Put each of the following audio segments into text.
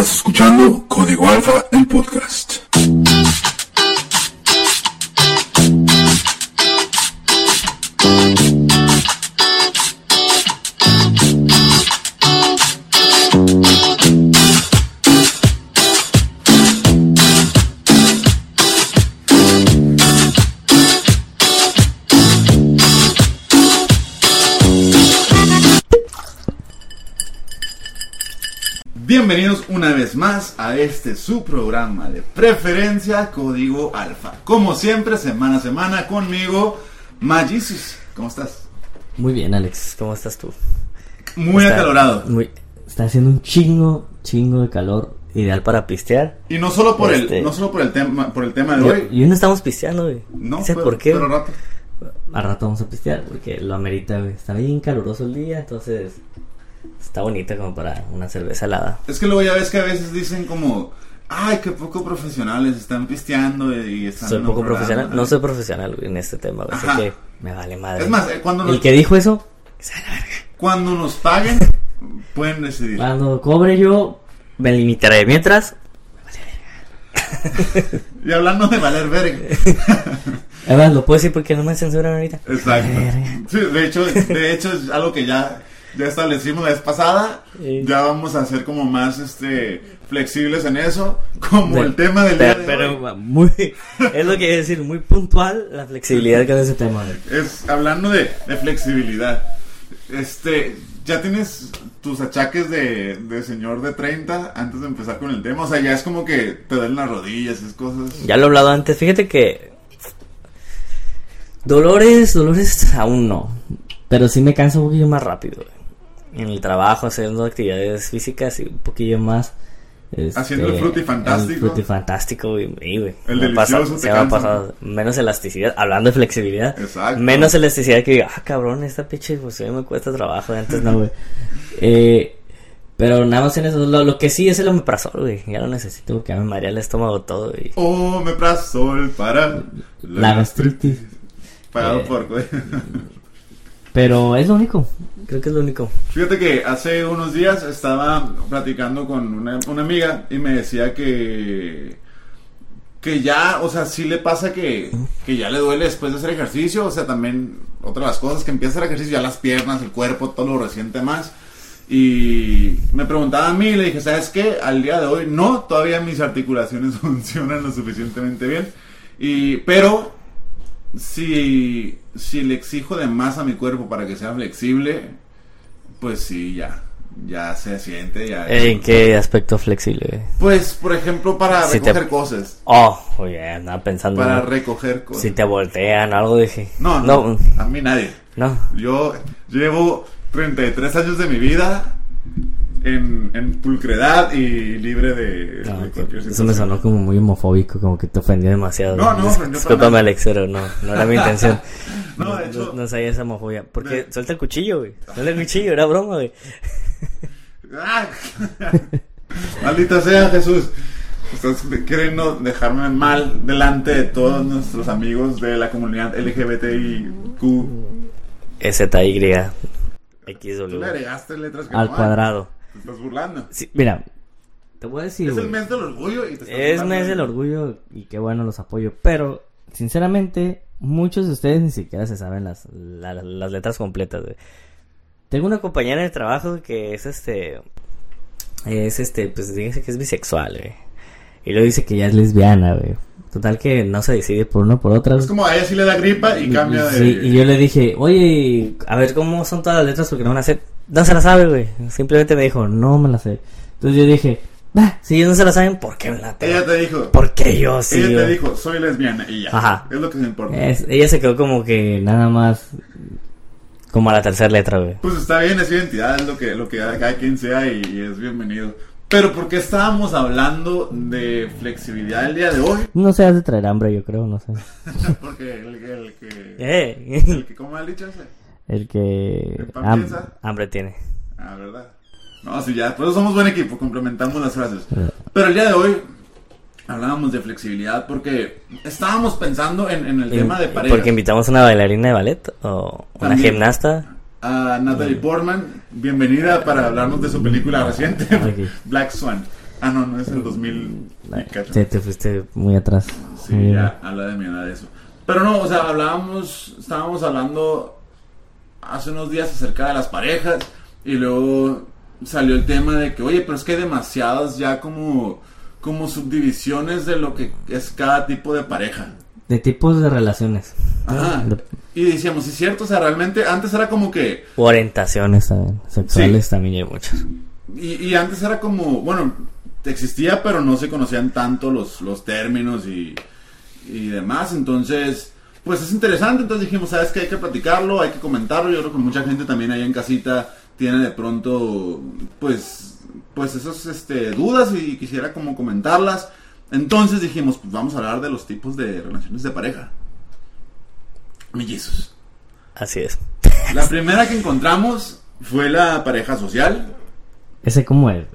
Estás escuchando Código Alfa, el podcast. Bienvenidos una vez más a este su programa de preferencia Código Alfa. Como siempre, semana a semana conmigo, Magisus. ¿Cómo estás? Muy bien, Alex. ¿Cómo estás tú? Muy Está- acalorado. Muy, está haciendo un chingo, chingo de calor. Ideal para pistear. Y no solo por Este- el no solo por el tema por el tema de Y, hoy. y hoy no estamos pisteando, güey. No, sé pero- por qué. pero rato. Al rato vamos a pistear porque lo amerita, güey. Está bien caluroso el día, entonces está bonita como para una cerveza helada. Es que luego ya ves que a veces dicen como, ay, qué poco profesionales están pisteando y están Soy poco programa". profesional. No soy profesional en este tema. Así que me vale madre. Es más, eh, cuando nos, el que dijo eso, cuando nos paguen pueden decidir. Cuando cobre yo, me limitaré. Mientras, Y hablando de valer verga. además lo puedo decir porque no me censuran ahorita. Exacto. Sí, de hecho, de hecho es algo que ya, ya establecimos la vez pasada. Sí. Ya vamos a ser como más este flexibles en eso. Como De- el tema del día Pero, de pero hoy. muy, es lo que quiero decir, muy puntual la flexibilidad con ese tema. Es hablando de, de flexibilidad. Este, ya tienes tus achaques de, de señor de 30 antes de empezar con el tema. O sea, ya es como que te duelen las rodillas, esas cosas. Ya lo he hablado antes, fíjate que dolores, dolores aún no, pero sí me canso un poquillo más rápido. güey. En el trabajo, haciendo actividades físicas y un poquillo más. este, Haciendo el frutifantástico. El frutifantástico, güey. güey, El delicioso, te me ha cansa. pasado menos elasticidad, hablando de flexibilidad. Exacto. Menos elasticidad que diga, ah, cabrón, esta pinche fusión me cuesta trabajo. Antes no, güey. Eh, pero nada más en eso. Lo, lo que sí es el omeprazol, güey. Ya lo necesito porque me marea el estómago todo. Y Oh, me el para la gastritis. Pagado Eh. por, güey. Pero es lo único. Creo que es lo único. Fíjate que hace unos días estaba platicando con una, una amiga y me decía que que ya, o sea, sí le pasa que, que ya le duele después de hacer ejercicio, o sea, también otra de las cosas que empieza hacer ejercicio, ya las piernas, el cuerpo, todo lo reciente más. Y me preguntaba a mí y le dije, ¿sabes qué? Al día de hoy no, todavía mis articulaciones funcionan lo suficientemente bien. Y, pero si, si le exijo de más a mi cuerpo para que sea flexible, pues sí, ya. Ya se siente, ya. ¿En qué aspecto flexible? Pues, por ejemplo, para Si te- recoger cosas. Oh, oye, andaba pensando. Para ¿no? recoger cosas. Si te voltean algo, dije. No, no, a mí nadie. No. Yo llevo 33 años de mi vida en, en pulcredad y libre de, No, de cualquier eso me sonó como muy homofóbico, como que te ofendió demasiado. No, no, para Discúlpame. Alex, pero no, no era mi intención. No, de hecho- No, sabía esa homofobia. Porque suelta el cuchillo, güey. Suelta el cuchillo, era broma, güey. Maldita sea Jesús. Estás queriendo dejarme mal delante de todos nuestros amigos de la comunidad LGBTIQ. STY. Tú le XW. agregaste letras que Al no cuadrado. Te estás burlando. Sí, mira, te voy a decir. Es el mes del orgullo y te estás Es mes de- del orgullo y qué bueno los apoyo. Pero, sinceramente, muchos de ustedes ni siquiera se saben las, la- las letras completas, güey. Tengo una compañera de trabajo que es este. Es este, pues dígase que es bisexual, güey. Y luego dice que ya es lesbiana, güey. Total que no se decide por uno o por otra. Es como a ella sí le da gripa y cambia de. Sí, y yo le dije, oye, a ver cómo son todas las letras porque no van a hacer. No se las sabe, güey. Simplemente me dijo, no me las sé. Entonces yo dije, va, si ellos no se las saben, ¿por qué me la tengo? Ella te dijo. ¿Por qué yo sí? ella te dijo, soy lesbiana y ya. Ajá. Es lo que se importa. Es- ella se quedó como que nada más como a la tercera letra, güey. Pues está bien, es identidad, es lo que, lo que cada quien sea y, y es bienvenido. Pero ¿por qué estábamos hablando de flexibilidad el día de hoy? No se hace traer hambre, yo creo, no sé. Porque el, el que... Eh, El que ¿Cómo me ha dicho ese? El que ¿El ham- piensa? hambre tiene. Ah, ¿verdad? No, sí, ya, por eso somos buen equipo, complementamos las frases. Pero el día de hoy hablábamos de flexibilidad porque estábamos pensando en, en el tema de parejas. Porque invitamos a una bailarina de ballet o una También. gimnasta. A Natalie Portman, bienvenida para hablarnos de su película reciente, Ok. Black Swan. Ah, no, no es el 2000. y cacho. Sí, te fuiste muy atrás. Sí, Muy ya habla de mi edad de eso. Pero no, o sea, hablábamos, estábamos hablando hace unos días acerca de las parejas y luego salió el tema de que, oye, pero es que hay demasiadas ya como, como subdivisiones de lo que es cada tipo de pareja. De tipos de relaciones. Ajá. De- Y decíamos, sí es cierto, o sea, realmente antes era como que, orientaciones también. Sexuales también hay muchas. y, y antes era como, bueno, existía, pero no se conocían tanto los, los términos y, y demás. Entonces, pues es interesante. Entonces dijimos, ¿sabes qué? Hay que platicarlo, hay que comentarlo. Yo creo que mucha gente también ahí en casita tiene de pronto, pues, pues esas este, dudas y quisiera como comentarlas. Entonces dijimos, pues vamos a hablar de los tipos de relaciones de pareja. Mellizos. Así es. La primera que encontramos fue la pareja social. Ese como es.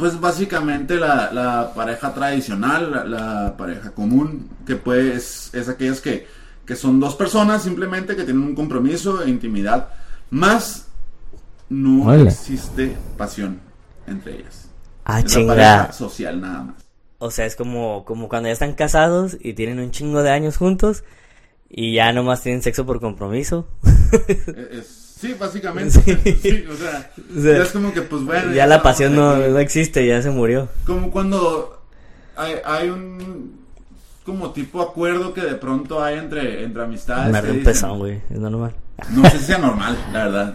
Pues básicamente la, la pareja tradicional, la, la pareja común, que pues es aquellas que, que son dos personas simplemente que tienen un compromiso e intimidad, más no existe pasión entre ellas. Ah, es la pareja social nada más. O sea, es como, como cuando ya están casados y tienen un chingo de años juntos y ya nomás tienen sexo por compromiso. Eh, es- sí, básicamente. Sí. Sí, o sea, O sea, ya es como que pues bueno. ya la estamos pasión no, no existe, ya se murió. Como cuando hay, hay un como tipo acuerdo que de pronto hay entre, entre amistades. Me un pezón, güey. Es normal. No sé si sea normal, la verdad.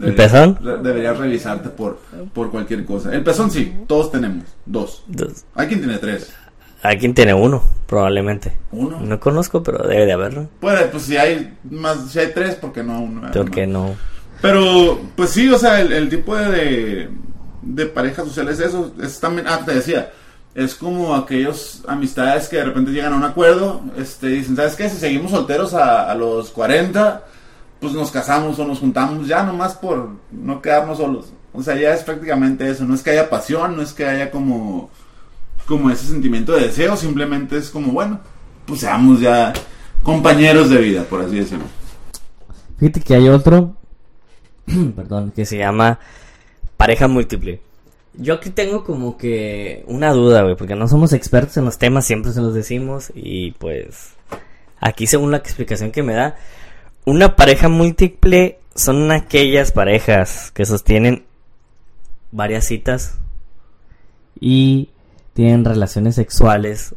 ¿El pezón? re- Deberías revisarte por, por cualquier cosa. El pezón sí, todos tenemos. Dos. Entonces, Hay quien tiene tres. Hay quien tiene uno, probablemente. Uno. No conozco, pero debe de haberlo. Puede, pues si hay más, si hay tres, ¿por qué no uno? ¿Por qué no? Pero, pues sí, o sea, el, el tipo de, de pareja social es eso. Es también, ah, te decía, es como aquellos amistades que de repente llegan a un acuerdo, este, dicen, ¿sabes qué? Si seguimos solteros a, a los 40, pues nos casamos o nos juntamos ya nomás por no quedarnos solos. O sea, ya es prácticamente eso. No es que haya pasión, no es que haya como, como ese sentimiento de deseo, simplemente es como, bueno, pues seamos ya compañeros de vida, por así decirlo. Fíjate que hay otro, perdón, que se llama pareja múltiple. Yo aquí tengo como que una duda, güey, porque no somos expertos en los temas, siempre se los decimos y pues aquí según la explicación que me da, una pareja múltiple son aquellas parejas que sostienen varias citas y tienen relaciones sexuales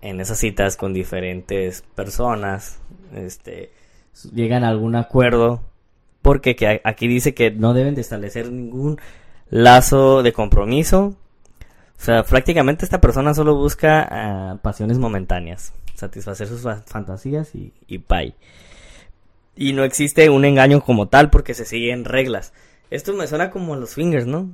en esas citas con diferentes personas, este, llegan a algún acuerdo, porque que aquí dice que no deben de establecer ningún lazo de compromiso. O sea, prácticamente esta persona solo busca ah, pasiones momentáneas, satisfacer sus fa- fantasías y, y. Y no existe un engaño como tal porque se siguen reglas. Esto me suena como los swingers, ¿no?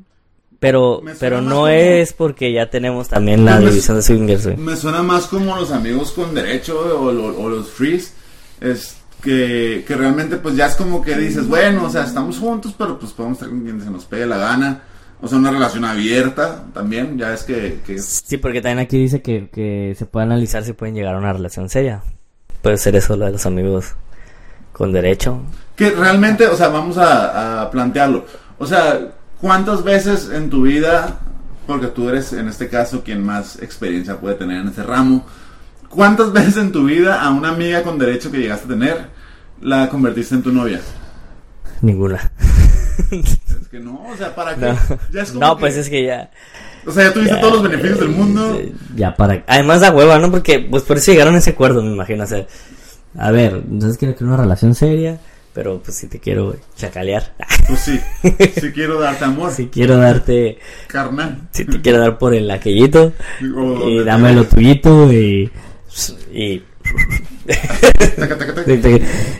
Pero, pero no como- es porque ya tenemos también la me- división de swingers, güey. Me suena más como los amigos con derecho o, lo- o los frees. Es que, que realmente pues ya es como que dices, bueno, o sea, estamos juntos, pero pues podemos estar con quien se nos pegue la gana. O sea, una relación abierta también, ya es que... que Sí, porque también aquí dice que, que se puede analizar si pueden llegar a una relación seria. Puede ser eso lo de los amigos con derecho. que realmente, o sea, vamos a, a plantearlo. O sea, ¿cuántas veces en tu vida, porque tú eres en este caso quien más experiencia puede tener en este ramo, ¿cuántas veces en tu vida a una amiga con derecho que llegaste a tener la convertiste en tu novia? Ninguna. Es que no, o sea, ¿para qué? No, Ya es como No, que- pues es que ya... O sea, ya tuviste ya, todos los beneficios del mundo. Ya para... Además da hueva, ¿no? Porque pues por eso llegaron a ese acuerdo, me imagino. O sea, a ver, entonces quiero que una relación seria, pero pues si te quiero chacalear. Pues sí, sí quiero darte amor, si quiero darte... carnal. Si te quiero dar por el aquellito. O- y dame lo tuyito y... Y...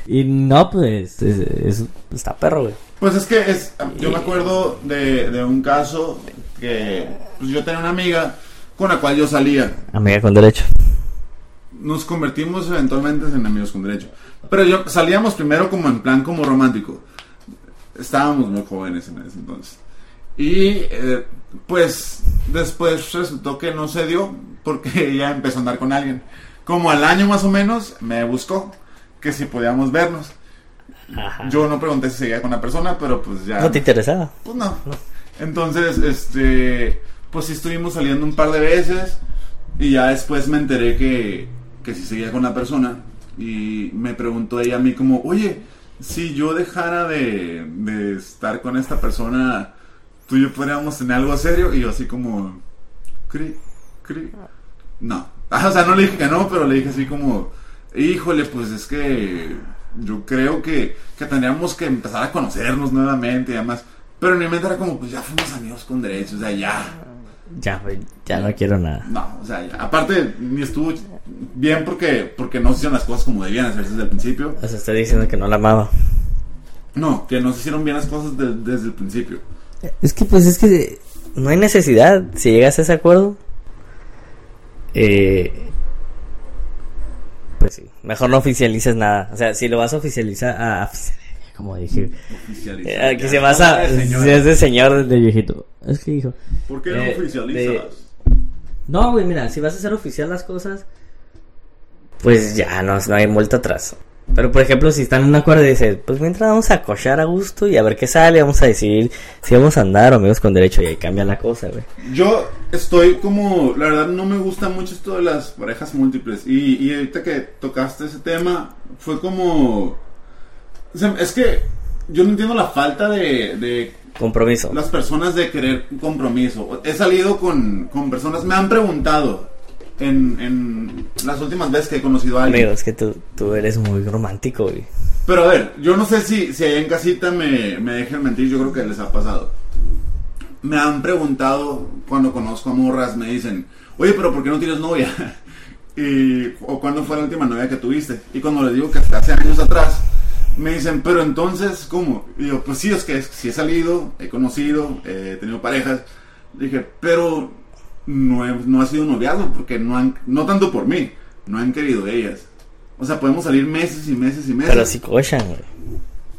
Y no, pues, es- es- está perro, güey. Pues es que es, yo me acuerdo de, de un caso que pues yo tenía una amiga con la cual yo salía. Amiga con derecho. Nos convertimos eventualmente en amigos con derecho. Pero yo salíamos primero como en plan como romántico. Estábamos muy jóvenes en ese entonces. Y eh, pues después resultó que no se dio porque ella empezó a andar con alguien. Como al año más o menos me buscó que si podíamos vernos. Ajá. Yo no pregunté si seguía con la persona, pero pues ya... ¿No te interesaba? Pues no. Entonces, este, pues sí estuvimos saliendo un par de veces y ya después me enteré que, que sí seguía con la persona y me preguntó ella a mí como, oye, si yo dejara de, de estar con esta persona, tú y yo podríamos tener algo serio y yo así como, cri, cri, no. o sea, no le dije que no, pero le dije así como, híjole, pues es que yo creo que, que tendríamos que empezar a conocernos nuevamente y además. Pero en mi mente era como, pues ya fuimos amigos con derechos, o sea, ya. Ya, güey, ya no quiero nada. No, o sea, aparte ni estuvo bien porque, porque no se hicieron las cosas como debían hacerse desde el principio. O sea, estoy diciendo que no la amaba. No, que no se hicieron bien las cosas de- desde el principio. Es que, pues, es que no hay necesidad. Si llegas a ese acuerdo, eh, pues sí, mejor no oficialices nada. O sea, si lo vas a oficializar, a, a- como Oficializar. eh, aquí se vas a, ya, señora. si es de señor, de viejito. Es que dijo, ¿Por qué no eh, oficializas? no, güey, mira, si vas a hacer oficial las cosas, pues ya no, no hay vuelta atrás. Pero, por ejemplo, si están en un acuerdo y dices, pues mientras vamos a cochar a gusto y a ver qué sale, vamos a decidir si vamos a andar o amigos con derecho y ahí cambia la cosa, güey. Yo estoy como, la verdad no me gusta mucho esto de las parejas múltiples. Y, y ahorita que tocaste ese tema, fue como... o sea, es que yo no entiendo la falta de, de Compromiso. las personas de querer un compromiso. He salido con, con personas, me han preguntado en, en las últimas veces que he conocido a alguien. Amigo, es que tú, tú eres muy romántico, güey. Pero a ver, yo no sé si, si allá en casita me, me dejen mentir, yo creo que les ha pasado. Me han preguntado cuando conozco a morras, me dicen, oye, pero ¿por qué no tienes novia? y, o cuándo fue la última novia que tuviste. Y cuando les digo que hasta hace años atrás, me dicen, pero entonces, ¿cómo? Y yo, pues sí, es que sí he salido, he conocido, he tenido parejas. Dije, pero no, he- no ha sido noviazgo porque no han, no tanto por mí, no han querido ellas. O sea, podemos salir meses y meses y meses Pero sí cochan, güey.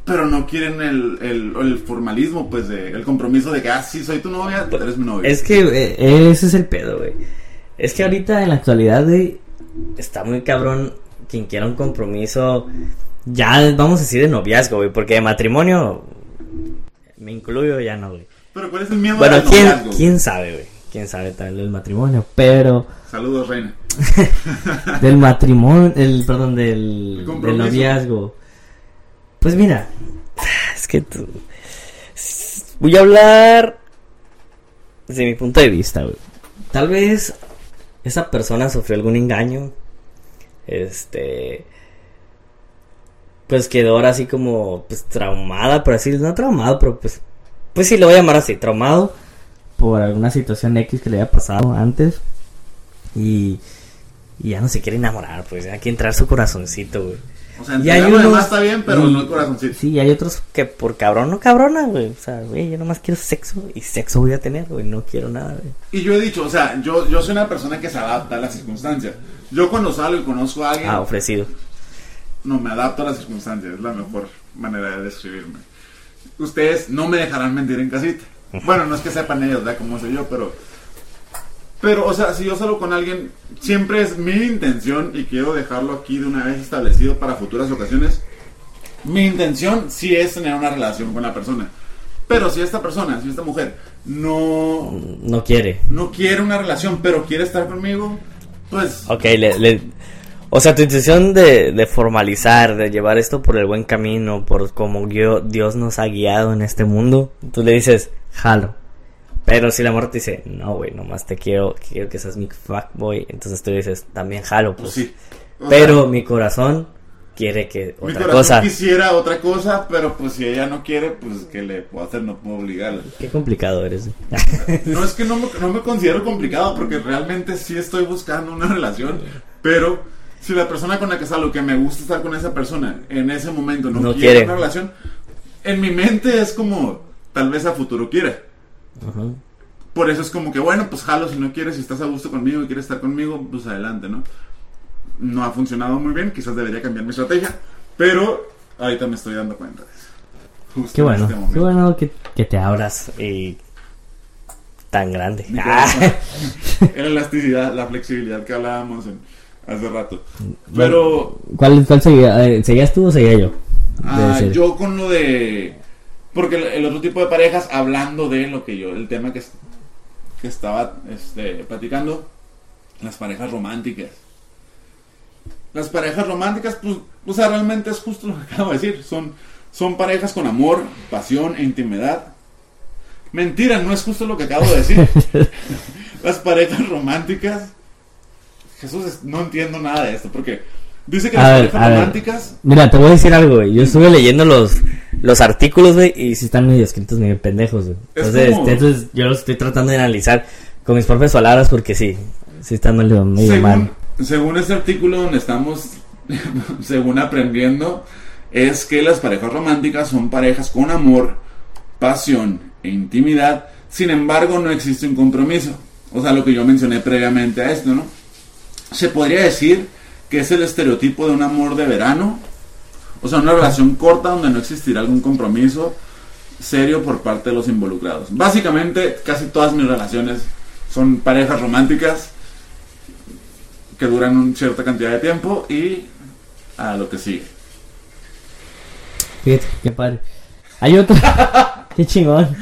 pero no quieren el, el, el formalismo, pues, de, el compromiso de que, ah, sí, soy tu novia, tú eres mi novia. Es que eh, ese es el pedo, güey. Es que ahorita en la actualidad, güey, está muy cabrón quien quiera un compromiso. Ya vamos a decir de noviazgo, güey, porque de matrimonio me incluyo ya no, güey. Pero ¿cuál es el miedo Bueno, ¿quién, noviazgo? quién sabe, güey? ¿Quién sabe tal del matrimonio? Pero Saludos, reina. del matrimonio, el perdón, del, del noviazgo. Pues mira, es que tú- voy a hablar desde mi punto de vista, güey. Tal vez esa persona sufrió algún engaño, este, pues quedó ahora así como, pues traumada, por así no traumado, pero pues, pues sí, lo voy a llamar así, traumado por alguna situación X que le haya pasado antes y, y ya no se quiere enamorar, pues hay que entrar su corazoncito, güey. O sea, Y hay unos- demás está bien, pero y- no el corazoncito. Sí, hay otros que por cabrón no cabrona, güey. O sea, güey, yo nomás quiero sexo y sexo voy a tener, güey. No quiero nada, güey. Y yo he dicho, o sea, yo, yo soy una persona que se adapta a las circunstancias. Yo cuando salgo y conozco a alguien, Ah, ofrecido. No me adapto a las circunstancias, es la mejor manera de describirme. Ustedes no me dejarán mentir en casita. Bueno, no es que sepan ellos, ¿verdad? Cómo soy yo, pero... Pero, o sea, si yo salgo con alguien, siempre es mi intención, y quiero dejarlo aquí de una vez establecido para futuras ocasiones, mi intención sí es tener una relación con la persona. Pero si esta persona, si esta mujer, no, No quiere. no quiere una relación, pero quiere estar conmigo, pues... Ok, le, le- O sea, tu intención de, de formalizar, de llevar esto por el buen camino, por como guio- Dios nos ha guiado en este mundo, tú le dices, jalo. Pero si la morra te dice, no, güey, nomás te quiero, quiero que seas mi fuckboy, entonces tú dices, también jalo, Pues sí. Pero sea, mi corazón quiere que mi otra corazón cosa. quisiera otra cosa, pero pues si ella no quiere, pues ¿qué le puedo hacer? No puedo obligarla. Qué complicado eres. No es que no me, no me considero complicado, porque realmente sí estoy buscando una relación, pero si la persona con la que salgo, que me gusta estar con esa persona, en ese momento no, No quiere, quiere. una relación, en mi mente es como, tal vez a futuro quiera. Por eso es como que, bueno, pues jalo, si no quieres, si estás a gusto conmigo y quieres estar conmigo, pues adelante, ¿no? No ha funcionado muy bien, quizás debería cambiar mi estrategia, pero ahorita me estoy dando cuenta de eso. Justo Qué en bueno, este qué bueno que, que te abras y tan grande. Ah. La elasticidad, la flexibilidad que hablábamos en- hace rato. Pero ¿Cuál, cuál seguía? Eh, ¿Seguías tú o seguía yo? ah, yo con lo de... Porque el, el otro tipo de parejas, hablando de lo que yo, el tema que, que estaba este, platicando, las parejas románticas. Las parejas románticas, pues, o sea, realmente es justo lo que acabo de decir. Son, son parejas con amor, pasión e intimidad. Mentira, no es justo lo que acabo de decir. las parejas románticas. Jesús, es- no entiendo nada de esto, porque dice que A las ver, parejas ver. románticas. Mira, te voy a decir algo, güey. Yo estuve leyendo los, los artículos, güey, y sí están medio escritos medio pendejos, güey. Es Entonces, como- entonces, yo los estoy tratando de analizar con mis propias palabras porque sí, sí están medio, medio mal. Según este artículo donde estamos, según aprendiendo, es que las parejas románticas son parejas con amor, pasión e intimidad. Sin embargo, no existe un compromiso. O sea, lo que yo mencioné previamente a esto, ¿no? Se podría decir que es el estereotipo de un amor de verano. O sea, una relación corta donde no existirá algún compromiso serio por parte de los involucrados. Básicamente, casi todas mis relaciones son parejas románticas que duran una cierta cantidad de tiempo y a lo que sigue. Fíjate, qué padre. Hay otro. qué chingón.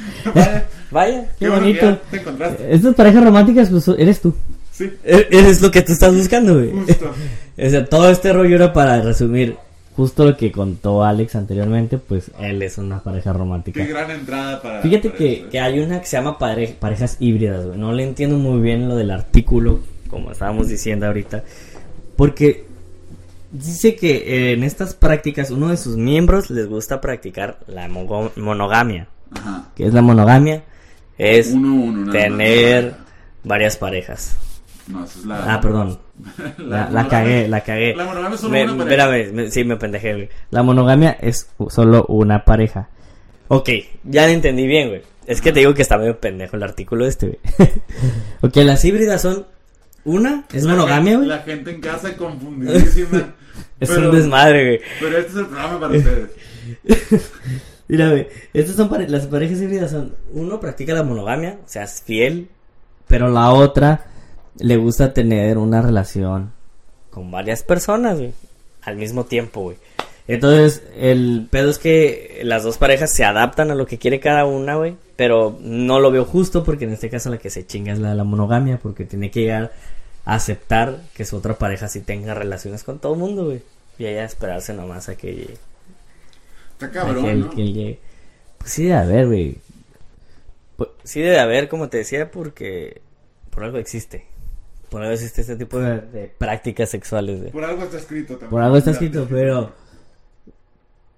Vaya, qué, que bonito. ya te encontraste. Estas parejas románticas, pues eres tú. Sí, E- Eres lo que tú estás buscando, güey. justo. O sea, todo este rollo era para resumir justo lo que contó Alex anteriormente, pues él es una pareja romántica. Qué gran entrada para. Fíjate para que, esto. que hay una que se llama pare- parejas híbridas, güey. No le entiendo muy bien lo del artículo, como estábamos diciendo ahorita. Porque dice que eh, en estas prácticas uno de sus miembros les gusta practicar la monogamia. Ajá. ¿Qué es la monogamia? Es Uno, uno, tener varias parejas. No, esa es la. Ah, perdón. La, la cagué, la cagué. La monogamia es solo Me- una pareja. espérame, me- sí, me pendejé, güey. La monogamia es solo una pareja. Ok, ya lo entendí bien, güey. Es que te digo que está medio pendejo el artículo este, güey. ok, las híbridas son... Una es La monogamia, güey. La gente en casa confundidísima. Es Pero- un desmadre, güey. Pero este es el programa para ustedes. Mira, güey, estas son pare- las parejas híbridas son... Uno practica la monogamia, o sea, es fiel. Pero la otra le gusta tener una relación con varias personas, güey. Al mismo tiempo, güey. Entonces, el pedo es que las dos parejas se adaptan a lo que quiere cada una, güey. Pero no lo veo justo porque en este caso la que se chinga es la de la monogamia. Porque tiene que llegar a aceptar que su otra pareja sí tenga relaciones con todo el mundo, güey. Y ella esperarse nomás a que llegue. Está a que cabrón, él- ¿no? que él llegue. Pues sí debe haber, güey. Pues, sí debe haber, como te decía, porque por algo existe. Por algo existe este tipo de, de prácticas sexuales, güey. Por algo está escrito también. Por algo está escrito, pero.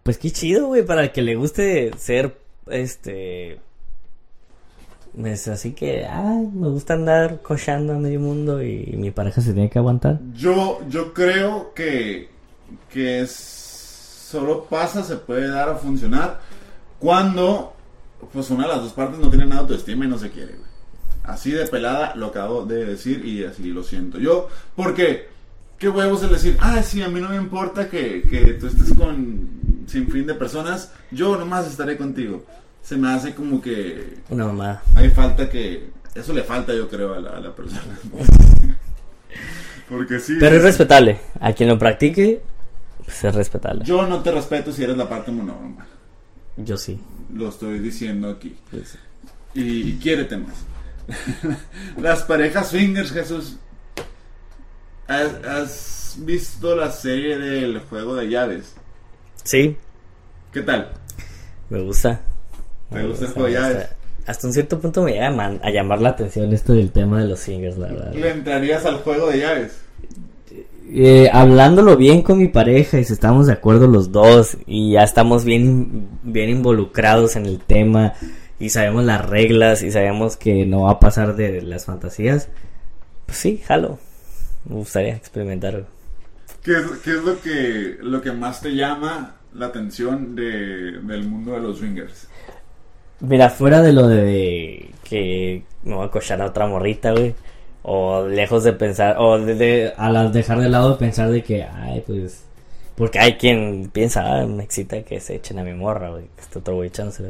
Pues qué chido, güey, para el que le guste ser. Este. Es así que. Ay, me gusta andar cochando a medio mundo y mi pareja se tiene que aguantar. Yo, yo creo que, que es, solo pasa, se puede dar a funcionar cuando pues una de las dos partes no tiene nada de autoestima y no se quiere, güey. Así de pelada lo acabo de decir y así lo siento yo. Porque, qué huevos el decir, ah, sí, a mí no me importa que, que tú estés con sin fin de personas, yo nomás estaré contigo. Se me hace como que Una mamada. hay falta que... Eso le falta yo creo a la, a la persona. Porque sí. Pero es respetable. A quien lo practique, pues es respetable. Yo no te respeto si eres la parte monógama. Yo sí. Lo estoy diciendo aquí. Y, quiérete más. Las parejas swingers, Jesús. ¿Has, has visto la serie del juego de llaves? Sí, ¿Qué tal? me gusta. ¿Te Me gusta el juego de llaves? gusta. Hasta un cierto punto me llega a, llamar la atención esto del tema de los singers, la verdad. ¿Le entrarías al juego de llaves? Eh, hablándolo bien con mi pareja y si estamos de acuerdo los dos y ya estamos bien, bien involucrados en el tema y sabemos las reglas y sabemos que no va a pasar de las fantasías, pues sí, jalo. Me gustaría experimentar. ¿Qué es, qué es lo, que, lo que más te llama la atención de, del mundo de los swingers? Mira, fuera de lo de que me voy a cochar a otra morrita, güey. O lejos de pensar, o de, de- a las dejar de lado pensar de que, ay, pues. Porque hay quien piensa, ah, me excita que se echen a mi morra, güey. Que esté otro güey echándosela.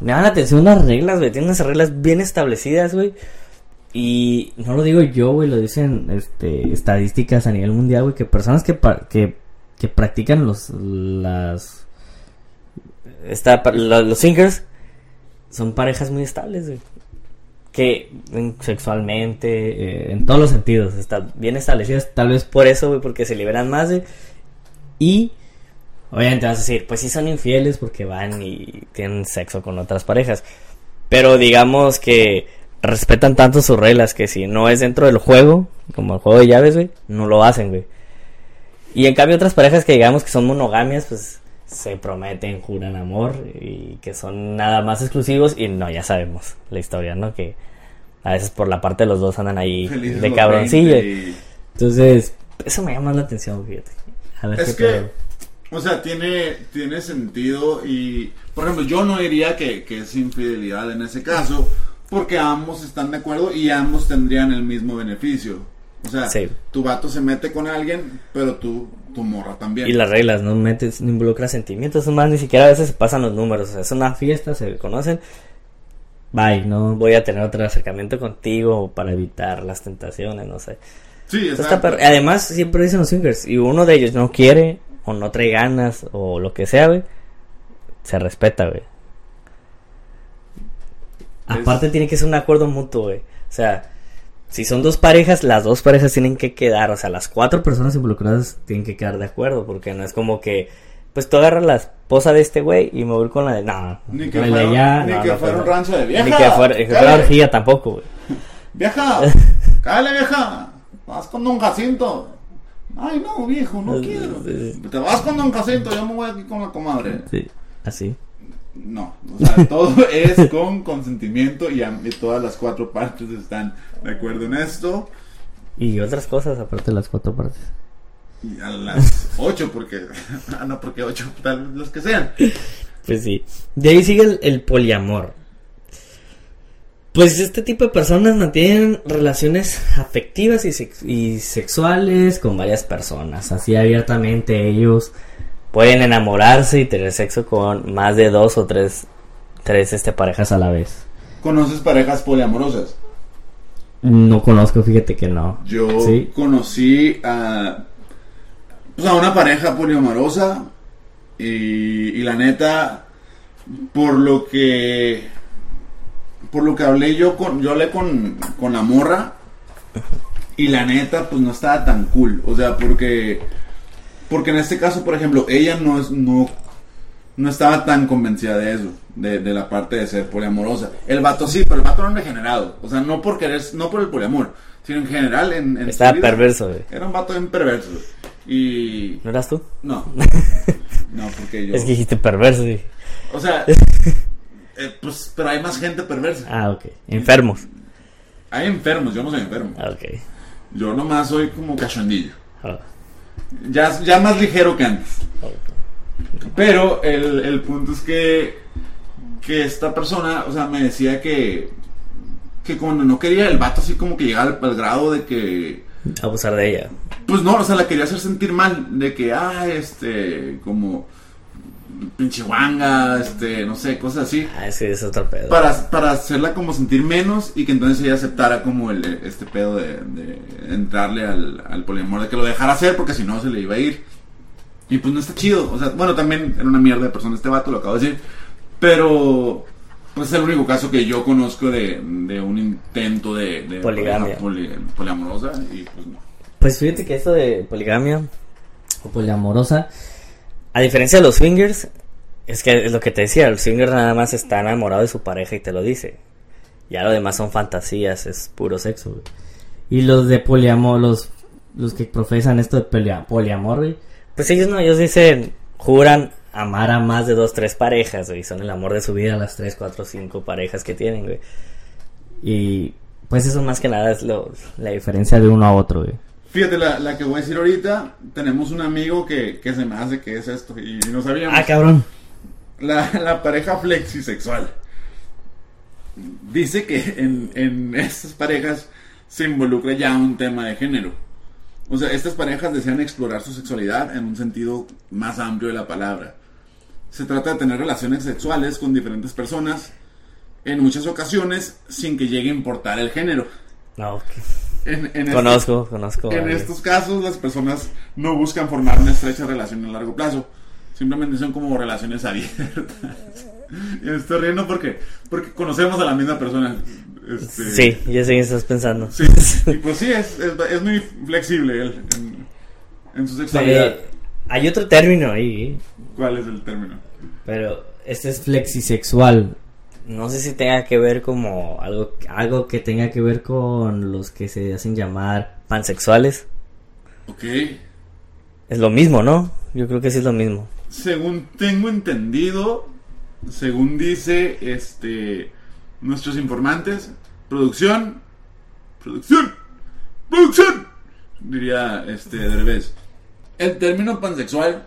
Me dan la atención unas reglas, güey. Tienen unas reglas bien establecidas, güey. Y no lo digo yo, güey. Lo dicen este, estadísticas a nivel mundial, güey. Que personas que, que, que practican los, las, esta, los singers son parejas muy estables, güey. que en- sexualmente, eh, en todos los sentidos, están bien establecidas, tal vez por eso, güey, porque se liberan más, güey. Y obviamente vas a decir, pues sí son infieles porque van y tienen sexo con otras parejas. Pero digamos que respetan tanto sus reglas que si no es dentro del juego, como el juego de llaves, güey, no lo hacen, güey. Y en cambio otras parejas que digamos que son monogamias, pues se prometen, juran amor y que son nada más exclusivos y no, ya sabemos la historia, ¿no? Que a veces por la parte de los dos andan ahí de cabroncillo. 20 y- Entonces, eso me llama la atención, fíjate. A ver Es qué que. O sea, tiene, tiene sentido y, por ejemplo, yo no diría que, que es infidelidad en ese caso, porque ambos están de acuerdo y ambos tendrían el mismo beneficio. O sea, Sí. tu vato se mete con alguien, pero tú, tu morra también. Y las reglas, no metes, no involucras sentimientos, más, ni siquiera a veces se pasan los números, o sea, es una fiesta, se conocen. Bye, no voy a tener otro acercamiento contigo para evitar las tentaciones, no sé. Sí, exacto. Además, siempre dicen los swingers, y uno de ellos no quiere, o no trae ganas, o lo que sea, güey, se respeta, güey. Es- Aparte tiene que ser un acuerdo mutuo, güey. O sea, si son dos parejas, las dos parejas tienen que quedar, o sea, las cuatro personas involucradas tienen que quedar de acuerdo, porque no es como que, pues tú agarras la esposa de este güey y me voy con la de, no, Ni que fuera- allá, ni no, que no, fuera un rancho de vieja. Ni que fuera, que fuera orgía tampoco, güey. Vieja, cállate vieja, vas con Don Jacinto. Ay, no, viejo, no quiero. Te vas con Don Jacinto, yo me voy aquí con la comadre. Sí, así. No, o sea, todo es con consentimiento y, a- y todas las cuatro partes están de acuerdo en esto. Y otras cosas aparte de las cuatro partes. Y a las ocho, porque. Ah, no, porque ocho, tal vez los que sean. Pues sí. De ahí sigue el, el poliamor. Pues este tipo de personas mantienen relaciones afectivas y, sex- y sexuales con varias personas. Así abiertamente ellos pueden enamorarse y tener sexo con más de dos o tres, tres este, parejas a la vez. ¿Conoces parejas poliamorosas? No conozco, fíjate que no. Yo Sí. conocí a, pues a una pareja poliamorosa y, y la neta, por lo que por lo que hablé yo con yo hablé con, con la morra y la neta pues no estaba tan cool, o sea, porque porque en este caso, por ejemplo, ella no es no no estaba tan convencida de eso, de, de la parte de ser poliamorosa. El vato sí, pero el vato era un degenerado. O sea, no por querer, no por el poliamor, sino en general en, en su Estaba vida. perverso, güey. Era un vato bien perverso. Y ¿No eras tú? no. No, porque yo. Es que dijiste perverso. güey. O sea, eh, pues, pero hay más gente perversa. Ah, ok. Enfermos. Hay enfermos, yo no soy enfermo. Ah, ok. Yo nomás soy como cachondillo. Ah, Ya, ya más ligero que antes. ok. Pero el, el punto es que, que esta persona, o sea, me decía que, que cuando no quería el vato así como que llegaba al, al grado de que, Abusar de ella. pues no, o sea, la quería hacer sentir mal, de que, ah, este, como pinche guanga, este, no sé, cosas así. Ah, ese es otro pedo. Para, para hacerla como sentir menos y que entonces ella aceptara como el, este pedo de, de entrarle al, al poliamor, de que lo dejara hacer porque si no se le iba a ir. Y pues no está chido, o sea, bueno, también era una mierda de persona este vato, lo acabo de decir, pero pues es el único caso que yo conozco de, de un intento de, de Poligamia. poli- poliamorosa y pues no. Pues fíjate que esto de poligamia o poliamorosa, a diferencia de los swingers, es que es lo que te decía, el swinger nada más está enamorado de su pareja y te lo dice. Ya lo demás son fantasías, es puro sexo. güey. Y los de poliamor, los, los que profesan esto de polia- poliamor, güey, pues ellos no, ellos dicen, juran amar a más de dos, tres parejas, güey, son el amor de su vida las tres, cuatro, cinco parejas que tienen, güey. Y pues eso más que nada es lo, la diferencia de uno a otro, güey. Fíjate, la, la que voy a decir ahorita, tenemos un amigo que, que se me hace que es esto y no sabíamos. Ah, cabrón. La, la pareja flexisexual. Dice que en, en estas parejas se involucra ya un tema de género. O sea, estas parejas desean explorar su sexualidad en un sentido más amplio de la palabra. Se trata de tener relaciones sexuales con diferentes personas, en muchas ocasiones sin que llegue a importar el género. No, En, en este- conozco, conozco. en varios. estos casos, las personas no buscan formar una estrecha relación a largo plazo. Simplemente son como relaciones abiertas. Y me estoy riendo porque, porque conocemos a la misma persona. Este, Sí, ya sé qué estás pensando. Sí, y pues sí, es, es, es muy flexible él en, en su sexualidad. Eh, hay otro término ahí, ¿eh? ¿Cuál es el término? pero este es flexisexual. No sé si tenga que ver como algo, algo que tenga que ver con los que se hacen llamar pansexuales. Ok. Es lo mismo, ¿no? Yo creo que sí es lo mismo. Según tengo entendido, según dice este nuestros informantes, producción, producción, producción, diría este Derbez. El término pansexual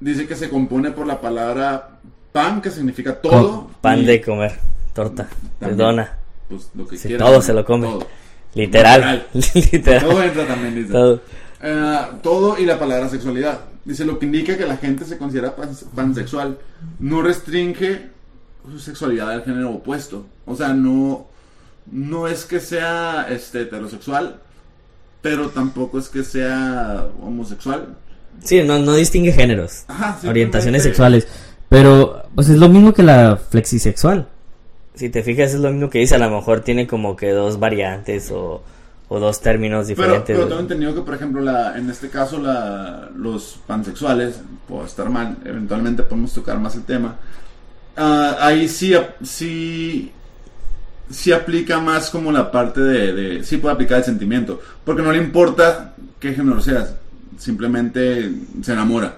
dice que se compone por la palabra pan, que significa todo. Pan y- de comer, torta, de También. dona. Pues lo que Sí, todo se lo come. Todo. Literal. Literal. Todo entra también, dice. Todo. Eh, todo y la palabra sexualidad. Dice lo que indica que la gente se considera pans- pansexual. No restringe su sexualidad al género opuesto. O sea, no, no es que sea este, heterosexual, pero tampoco es que sea homosexual. Sí, no, no distingue géneros, Ajá, orientaciones sexuales. Pero, pues es lo mismo que la flexisexual. Si te fijas, es lo mismo que dice. A lo mejor tiene como que dos variantes o, o dos términos Pero, diferentes. pero tengo entendido que, por ejemplo, la, en este caso, la, los pansexuales, puedo estar mal, eventualmente podemos tocar más el tema. Ah, ahí sí, sí, sí aplica más como la parte de, de- Sí puede aplicar el sentimiento, porque no le importa qué género seas, simplemente se enamora.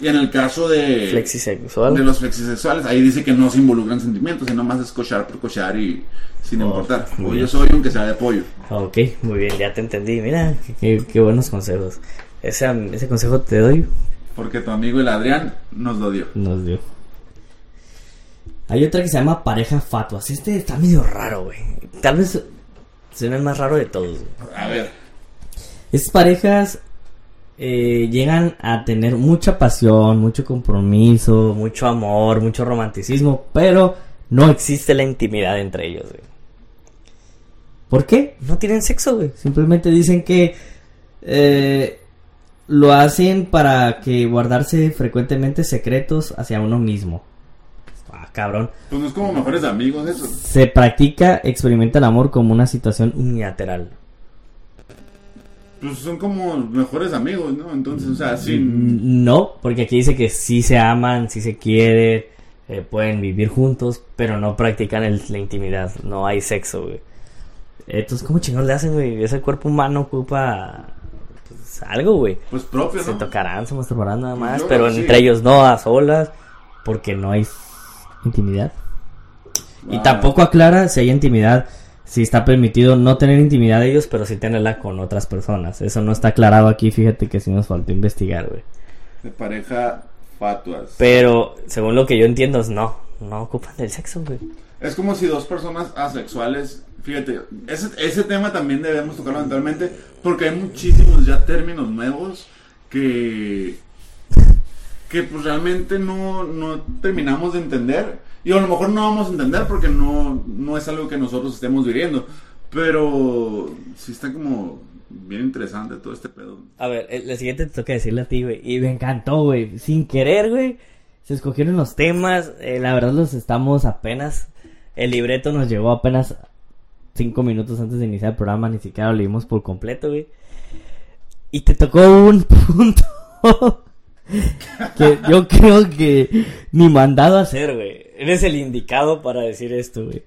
Y en el caso de, Flexisexual. de los flexisexuales, ahí dice que no se involucran sentimientos, sino más es cochar por cochar y sin Oh, importar. O yo soy aunque sea de pollo. Ok, muy bien, ya te entendí. Mira, qué, buenos consejos. Ese, ese consejo te doy, Porque tu amigo el Adrián nos lo dio. nos dio. Hay otra que se llama pareja fatuas. Este está medio raro, güey. Tal vez suena el más raro de todos. güey. A ver. Estas parejas eh, llegan a tener mucha pasión, mucho compromiso, mucho amor, mucho romanticismo, pero no existe la intimidad entre ellos, güey. ¿Por qué? No tienen sexo, güey. Simplemente dicen que eh, lo hacen para que guardarse frecuentemente secretos hacia uno mismo. Ah, cabrón. Pues no es como mejores amigos eso. Se practica, experimenta el amor como una situación unilateral. Pues son como mejores amigos, ¿no? Entonces, o sea, sin... Mm, No, porque aquí dice que sí se aman, sí se quieren, eh, pueden vivir juntos, pero no practican el- la intimidad, no hay sexo, güey. Entonces, ¿cómo chingados le hacen, güey? Ese cuerpo humano ocupa pues, algo, güey. Pues propio, Se ¿no? tocarán, se masturbarán nada más, pero sí. entre ellos no, a solas, porque no hay intimidad. Y Ah. tampoco aclara si hay intimidad, si está permitido no tener intimidad de ellos, pero sí tenerla con otras personas. Eso no está aclarado aquí, fíjate que sí nos faltó investigar, güey. De pareja fatuas. Pero, según lo que yo entiendo, es no. No ocupan del sexo, güey. Es como si dos personas asexuales... Fíjate, ese, ese tema también debemos tocarlo eventualmente porque hay muchísimos ya términos nuevos que... Que pues realmente no, no terminamos de entender. Y a lo mejor no vamos a entender porque no, no es algo que nosotros estemos viviendo. Pero sí está como bien interesante todo este pedo. A ver, el siguiente te toca decirle a ti, güey. Y me encantó, güey. Sin querer, güey. Se escogieron los temas. eh, la verdad, los estamos apenas. El libreto nos llegó apenas cinco minutos antes de iniciar el programa. Ni siquiera lo leímos por completo, güey. Y te tocó un punto. que yo creo que ni mandado a hacer, güey. Eres el indicado para decir esto, güey.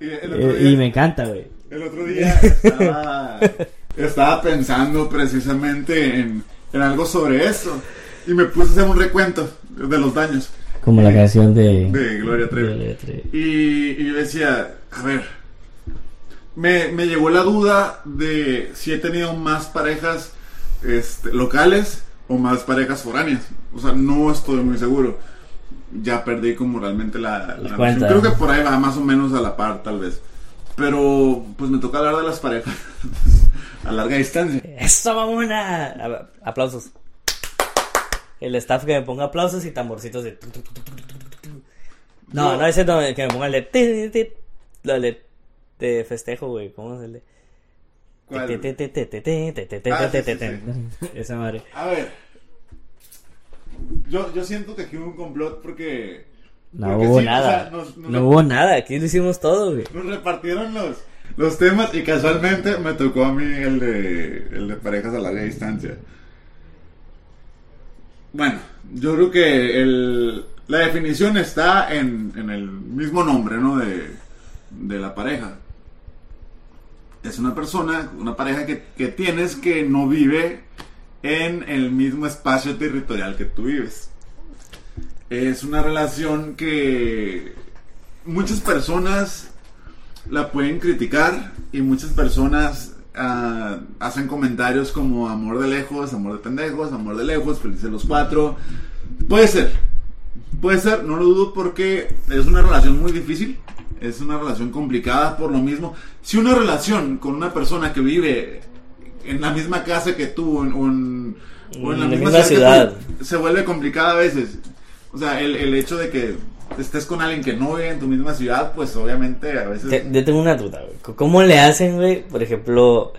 Y, Eh, día- y me encanta, güey. El otro día estaba, estaba pensando precisamente en, en algo sobre eso. Y me puse a hacer un recuento de los daños Como la canción de... Gloria Trevi. de Gloria Trevi. Y, y yo decía, a ver, me, me llegó la duda de si he tenido más parejas este, locales o más parejas foráneas. O sea, no estoy muy seguro ya perdí como realmente la, la. Creo que por ahí va más o menos a la par, tal vez. Pero pues me toca hablar de las parejas a larga distancia. ¡Eso, mamona! Aplausos. El staff que me ponga aplausos y tamborcitos de. No, no, no ese no, que me ponga el de. Lo de, festejo, güey. ¿Cómo es el de? Esa madre. A ver. Yo, yo siento que aquí hubo un complot porque No Porque hubo sí, o nada. sea, nos- nos- no hubo nada. Aquí lo hicimos todo, güey. Nos repartieron los, los temas y casualmente me tocó a mí el de, el de parejas a larga distancia. Bueno, yo creo que el, la definición está en, en el mismo nombre, ¿no? De, de la pareja. Es una persona, una pareja que, que tienes que no vive en el mismo espacio territorial que tú vives. Es una relación que muchas personas la pueden criticar y muchas personas ah, hacen comentarios como amor de lejos, amor de pendejos, amor de lejos, felices los cuatro. Puede ser, puede ser, no lo dudo porque es una relación muy difícil, es una relación complicada por lo mismo. Si una relación con una persona que vive en la misma casa que tú en- o en, o en la misma, misma ciudad, que ciudad. tú, se vuelve complicada a veces. O sea, el, el hecho de que estés con alguien que no vive en tu misma ciudad, pues obviamente a veces... Te- Yo tengo una duda, güey. ¿Cómo le hacen, güey? Por ejemplo,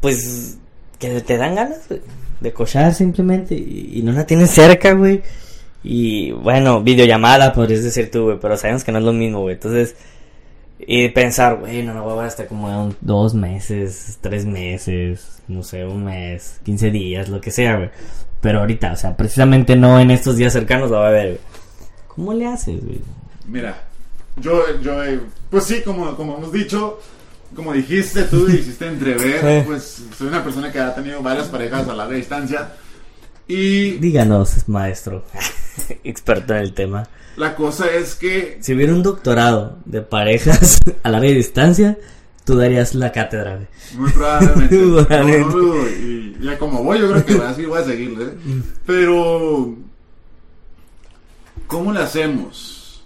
pues que te dan ganas, güey, de cochar simplemente y, y no la tienes cerca, güey. Y bueno, videollamada podrías decir tú, güey, pero sabemos que no es lo mismo, güey. Entonces, y pensar, güey, no, no voy a ver hasta como dos meses, tres meses, no sé, un mes, quince días, lo que sea, güey. Pero ahorita, o sea, precisamente no en estos días cercanos lo va a ver, güey. ¿Cómo le haces, güey? Mira, yo, yo, eh, pues sí, como, como hemos dicho, como dijiste tú, hiciste entrever, Sí. pues soy una persona que ha tenido varias parejas a larga distancia. Y Díganos, maestro, experto en el tema. la cosa es que, Si hubiera un doctorado de parejas a larga distancia, tú darías la cátedra, muy probablemente, no, no y ya como voy, yo creo que así voy a seguirle. ¿eh? Pero, ¿cómo le hacemos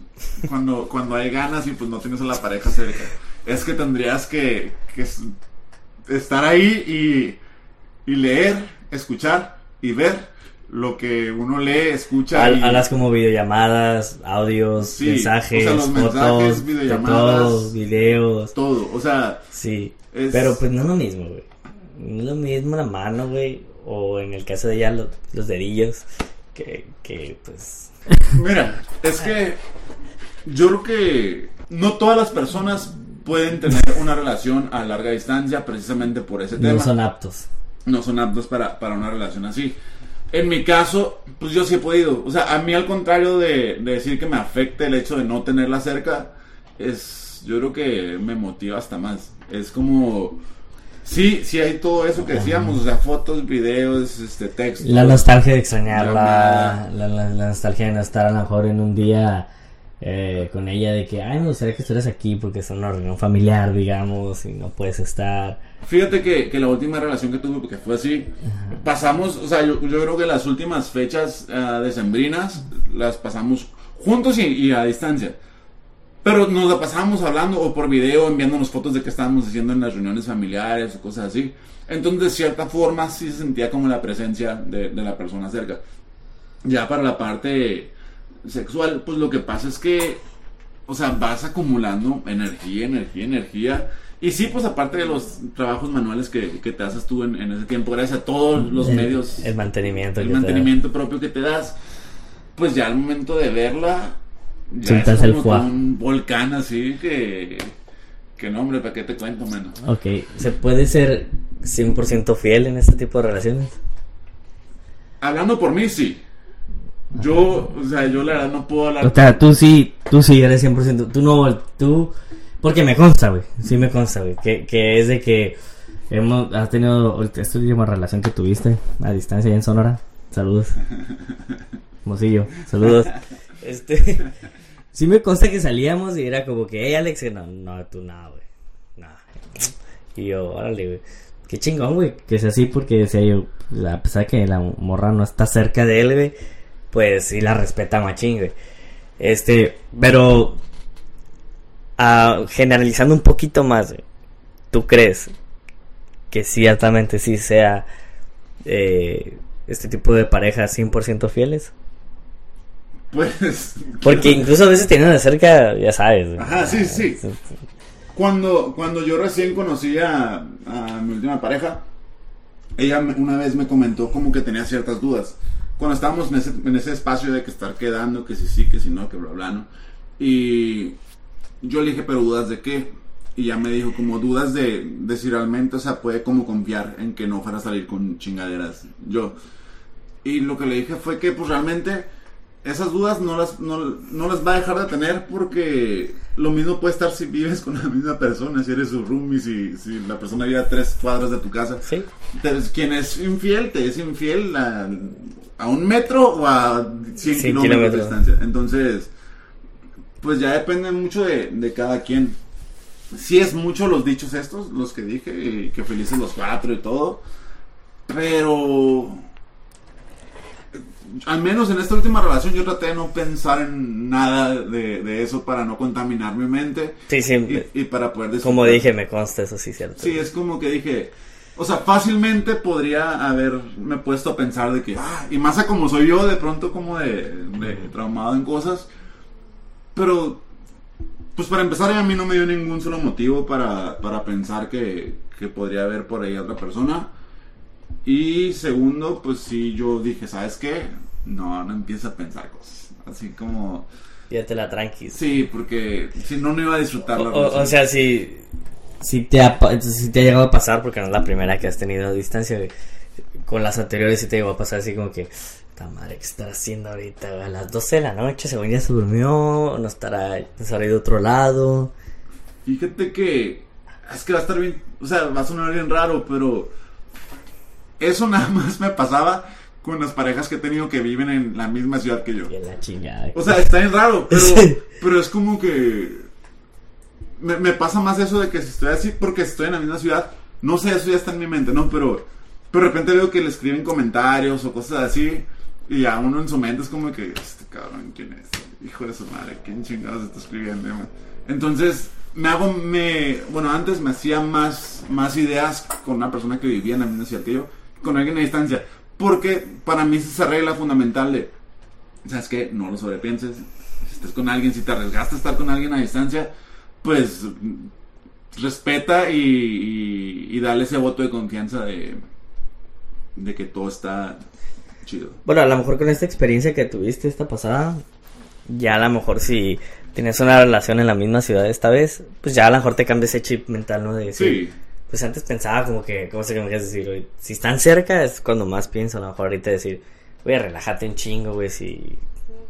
cuando, cuando hay ganas y pues no tienes a la pareja cerca? Es que tendrías que, que estar ahí y, y leer, escuchar y ver lo que uno lee, escucha y... Hablas como videollamadas, audios, Sí, mensajes, o sea, los fotos, mensajes, de videollamadas. videos. todo, o sea, Sí, Es- pero pues no es lo mismo, güey. No es lo mismo la mano, güey. O en el caso de ella, lo- los dedillos. Que, que pues. Mira, es que yo creo que no todas las personas pueden tener una relación a larga distancia precisamente por ese tema. No son aptos. No son aptos para, para una relación así. En mi caso, pues yo sí he podido. O sea, a mí al contrario de, de decir que me afecte el hecho de no tenerla cerca, es, yo creo que me motiva hasta más. Es como, sí, sí hay todo eso que decíamos, o sea, fotos, videos, este, textos. La nostalgia de extrañarla, la- la nostalgia de no estar a lo mejor en un día eh, con ella, de que, ay, me gustaría que estuvieras aquí porque es una reunión familiar, digamos, y no puedes estar. Fíjate que, que la última relación que tuve, porque fue así, pasamos, o sea, yo, yo creo que las últimas fechas ah, decembrinas las pasamos juntos y, y a distancia. Pero nos la pasábamos hablando o por video, enviándonos fotos de qué estábamos haciendo en las reuniones familiares o cosas así. Entonces, de cierta forma, sí se sentía como la presencia de, de la persona cerca. Ya para la parte sexual, pues lo que pasa es que, o sea, vas acumulando energía, energía, energía. Y sí, pues aparte de los trabajos manuales que, que te haces tú en, en ese tiempo, gracias a todos los el, medios, El mantenimiento. el mantenimiento propio que te das, pues ya al momento de verla, ya es el como fuá. que un volcán así que, que no, hombre, ¿para qué te cuento, mano? Ok, ¿se puede ser 100% fiel en este tipo de relaciones? Hablando por mí, sí. Yo, o sea, yo la verdad no puedo hablar. O sea, tú sí, tú sí eres 100%. Tú no, tú. Porque me consta, güey. Sí me consta, güey. Que, que es de que hemos, has tenido esta última relación que tuviste a distancia allá en Sonora. Saludos. Mosillo, saludos. Este. Sí me consta que salíamos y era como que, hey, Alex, y no, no, tú no, güey. No. Y yo, órale, güey. Qué chingón, güey. Que sea así porque decía yo, pues, a pesar de que la morra no está cerca de él, güey. Pues sí la respeta machín, güey. Este, pero ah, generalizando un poquito más, güey, ¿tú crees que ciertamente sí sea eh, este tipo de parejas 100% fieles? Pues. Porque incluso a veces tienen de cerca, ya sabes. güey. Ajá, sí, sí. Cuando, cuando yo recién conocí a, a mi última pareja, ella una vez me comentó como que tenía ciertas dudas. Cuando estábamos en ese, en ese espacio de que estar quedando, que si sí, que si no, que bla, bla, ¿no? Y yo le dije, pero dudas de qué? Y ya me dijo, como dudas de, de si realmente, o sea, puede como confiar en que no fuera a salir con chingaderas yo. Y lo que le dije fue que, pues realmente, esas dudas no las, no, no las va a dejar de tener porque lo mismo puede estar si vives con la misma persona, si eres su roomie, si, si la persona vive a tres cuadras de tu casa. Sí. Entonces, quien es infiel, te es infiel a, a un metro o a 100 100 kilómetros de distancia. Entonces, pues ya depende mucho de, de cada quien. Sí es mucho los dichos estos, los que dije, y que felices los cuatro y todo. Pero... Al menos en esta última relación yo traté de no pensar en nada de, de eso para no contaminar mi mente Sí, sí. y, y para poder como disfrutar. dije, me consta eso, sí, cierto. Sí, es como que dije, o sea, fácilmente podría haberme puesto a pensar de que, ah, y más a como soy yo, de pronto como de, de traumado en cosas, pero, pues para empezar a mí no me dio ningún solo motivo para, para pensar que, que podría haber por ahí otra persona. Y segundo, pues sí, yo dije, ¿sabes qué? No, no empiezo a pensar cosas. Así como, Ya te la tranquis. sí, porque si no, no iba a disfrutar O, la o- o sea, si, si, te ha, si te ha llegado a pasar, porque no es la primera que has tenido a distancia, con las anteriores sí te llegó a pasar así como que, esta madre, ¿qué estará haciendo ahorita? A las 12 de la noche, según ya se durmió, no estará, no estará de otro lado. Fíjate que es que va a estar bien, o sea, va a sonar bien raro, pero eso nada más me pasaba con las parejas que he tenido que viven en la misma ciudad que yo. En la chingada. O sea, está bien raro, pero, pero es como que me, me pasa más eso de que si estoy así porque estoy en la misma ciudad, no sé, eso ya está en mi mente, ¿no? Pero, pero de repente veo que le escriben comentarios o cosas así y a uno en su mente es como que, este cabrón, ¿quién es? Hijo de su madre, ¿quién chingados está escribiendo? Entonces, me hago, me, bueno, antes me hacía más, más ideas con una persona que vivía en la misma ciudad que yo, con alguien a distancia, porque para mí es esa regla fundamental de, ¿sabes qué? No lo sobrepienses. Si estás con alguien, si te arriesgaste a estar con alguien a distancia, pues respeta y, y, y dale ese voto de confianza de, de que todo está chido. Bueno, a lo mejor con esta experiencia que tuviste esta pasada, ya a lo mejor si tienes una relación en la misma ciudad esta vez, pues ya a lo mejor te cambia ese chip mental, ¿no? De decir, Sí, Pues antes pensaba como que, ¿cómo se me quieres decir? güey? Si están cerca es cuando más pienso, a lo mejor ahorita decir, güey, relájate un chingo, güey, si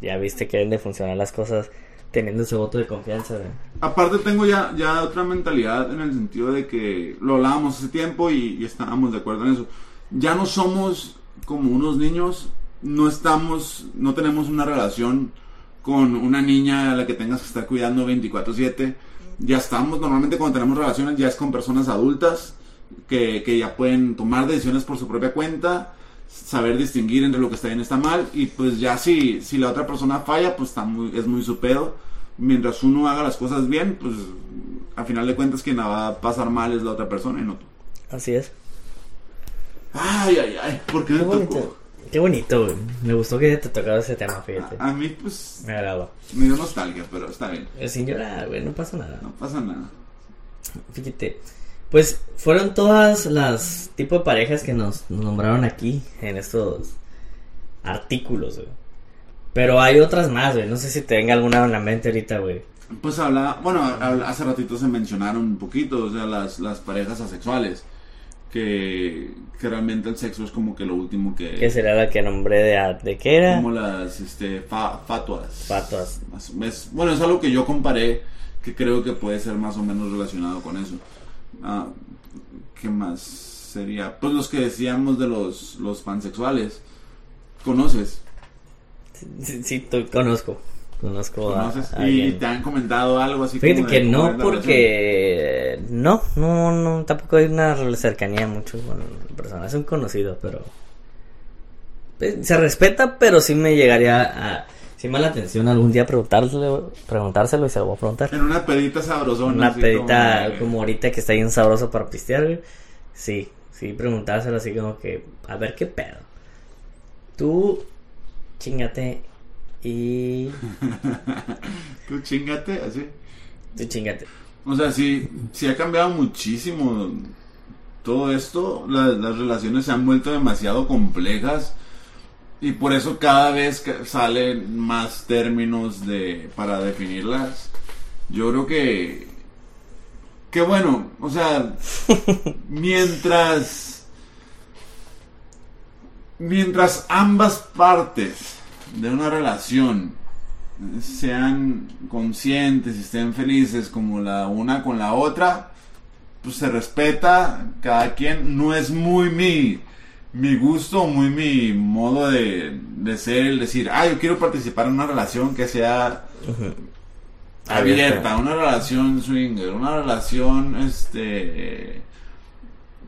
ya viste que deben de funcionar las cosas teniendo ese voto de confianza, güey. Aparte tengo ya, ya otra mentalidad en el sentido de que lo hablábamos hace tiempo y, y estábamos de acuerdo en eso. Ya no somos como unos niños, no estamos, no tenemos una relación con una niña a la que tengas que estar cuidando 24/7. Ya estamos, normalmente cuando tenemos relaciones ya es con personas adultas que, que ya pueden tomar decisiones por su propia cuenta, saber distinguir entre lo que está bien y está mal y pues ya si, si la otra persona falla pues está muy, es muy su pedo. Mientras uno haga las cosas bien, pues a final de cuentas quien la va a pasar mal es la otra persona y no tú. Así es. Ay, ay, ay, ¿por qué me Qué tocó? Qué bonito, güey. Me gustó que te tocara ese tema, fíjate. A, a mí pues Me agradó. me dio nostalgia, pero está bien. Eh, Sin llorar, güey, no pasa nada. No pasa nada. Fíjate, pues fueron todas las tipos de parejas que nos, nos nombraron aquí en estos artículos, güey. Pero hay otras más, güey. No sé si te venga alguna en la mente ahorita, güey. Pues habla, bueno, hace ratito se mencionaron un poquito, o sea, las, las parejas asexuales, que, que realmente el sexo es como que lo último que... ¿Qué sería la que nombré de, de qué era? Como las este, fa- fatuas. Fatuas. Es- bueno, es algo que yo comparé, que creo que puede ser más o menos relacionado con eso. Ah, ¿Qué más sería? Pues los que decíamos de los, los pansexuales. ¿Conoces? Sí, sí, te conozco. Conozco a, y alguien. te han comentado algo así Fíjate como de que no, porque no, no, no, tampoco hay una cercanía mucho con la persona. Es un conocido, pero pues, se respeta, pero sí me llegaría a, sí me la atención algún día preguntárselo, preguntárselo y se lo voy a preguntar. En una pedita sabrosona. Una pedita como ahorita que está bien sabroso para pistear, güey. Sí, sí, preguntárselo así como que, a ver qué pedo. Tú, chingate y Tú chingate, así. tú chingate. O sea, sí, sí ha cambiado muchísimo todo esto. La- las relaciones se han vuelto demasiado complejas. Y por eso cada vez salen más términos de para definirlas. Yo creo que que bueno, o sea, mientras mientras ambas partes de una relación sean conscientes y estén felices como la una con la otra, pues se respeta cada quien. No es muy mi, mi gusto, muy mi modo de, de ser el decir, ah, yo quiero participar en una relación que sea abierta, Abierta. una relación swinger, una relación, este...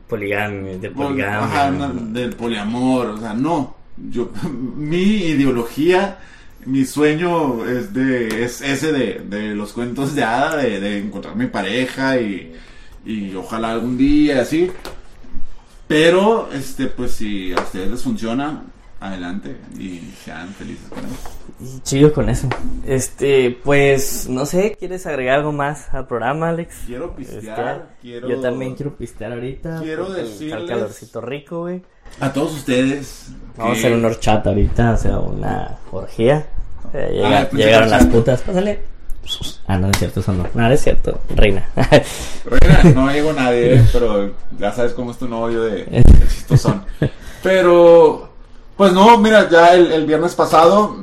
Poligamia, de Pol- poligamia. ajá, una- del poliamor, o sea, no. Yo, mi ideología, mi sueño es de es ese de, de los cuentos de hada, de, de encontrar mi pareja y, y ojalá algún día así. Pero, este, pues si a ustedes les funciona, adelante y sean felices con eso. Y Chido con eso. Este, pues, no sé, ¿quieres agregar algo más al programa, Alex? Quiero pistear, Este, quiero- Yo también quiero pistear ahorita. Quiero porque Está el decirles- calorcito rico, güey. A todos ustedes. Vamos a hacer un horchata ahorita, o sea, una orgía. Eh, llega- Ah, pues, llegaron las putas, pásale. Ah, no es cierto, eso no. No, es cierto, reina. Reina, no llegó nadie, eh, pero ya sabes cómo es tu novio de, de chistosón. Pero, pues no, mira, ya el, el viernes pasado,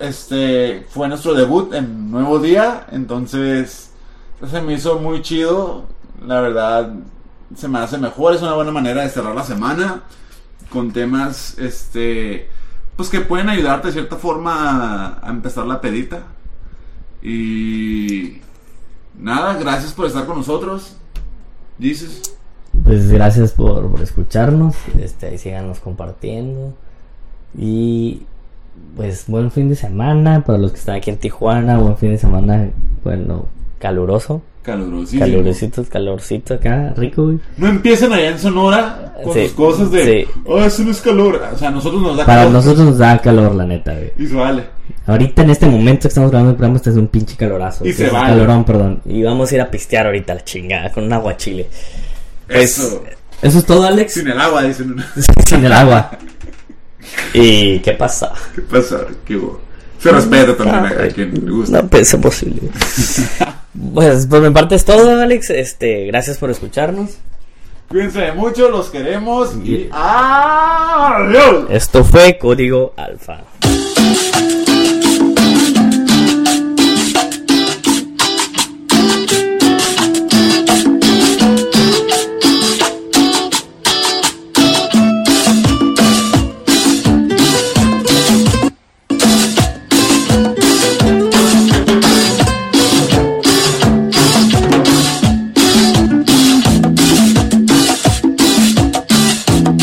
este, fue nuestro debut en Nuevo Día, entonces se me hizo muy chido, la verdad, se me hace mejor, es una buena manera de cerrar la semana con temas, este, pues que pueden ayudarte de cierta forma a, empezar la pedita. Y nada, gracias por estar con nosotros. Dices, Pues gracias por, por escucharnos. Este, síganos compartiendo. Y pues buen fin de semana para los que están aquí en Tijuana. Buen fin de semana, bueno, caluroso. calurosísimo. Calurosito, calorcito acá, rico, güey. No empiecen allá en Sonora con Sí, sus cosas de, sí. oh, eso no es calor. O sea, a nosotros nos da Para calor. nosotros nos da calor, la neta, güey. Y se vale. Ahorita en este momento que estamos grabando el programa, este es un pinche calorazo. Y Este se vale. calorón, perdón. Y vamos a ir a pistear ahorita la chingada con un aguachile. Pues, Eso. Eso es todo, Alex. Sin el agua, dicen. Sin el agua. ¿Y qué pasa? ¿Qué pasa? ¿Qué hubo? Se respeta también a, a quien le gusta. No pensé posible. pues por mi parte es todo, Alex. Este, gracias por escucharnos. Cuídense mucho, los queremos y adiós. Esto fue Código Alfa.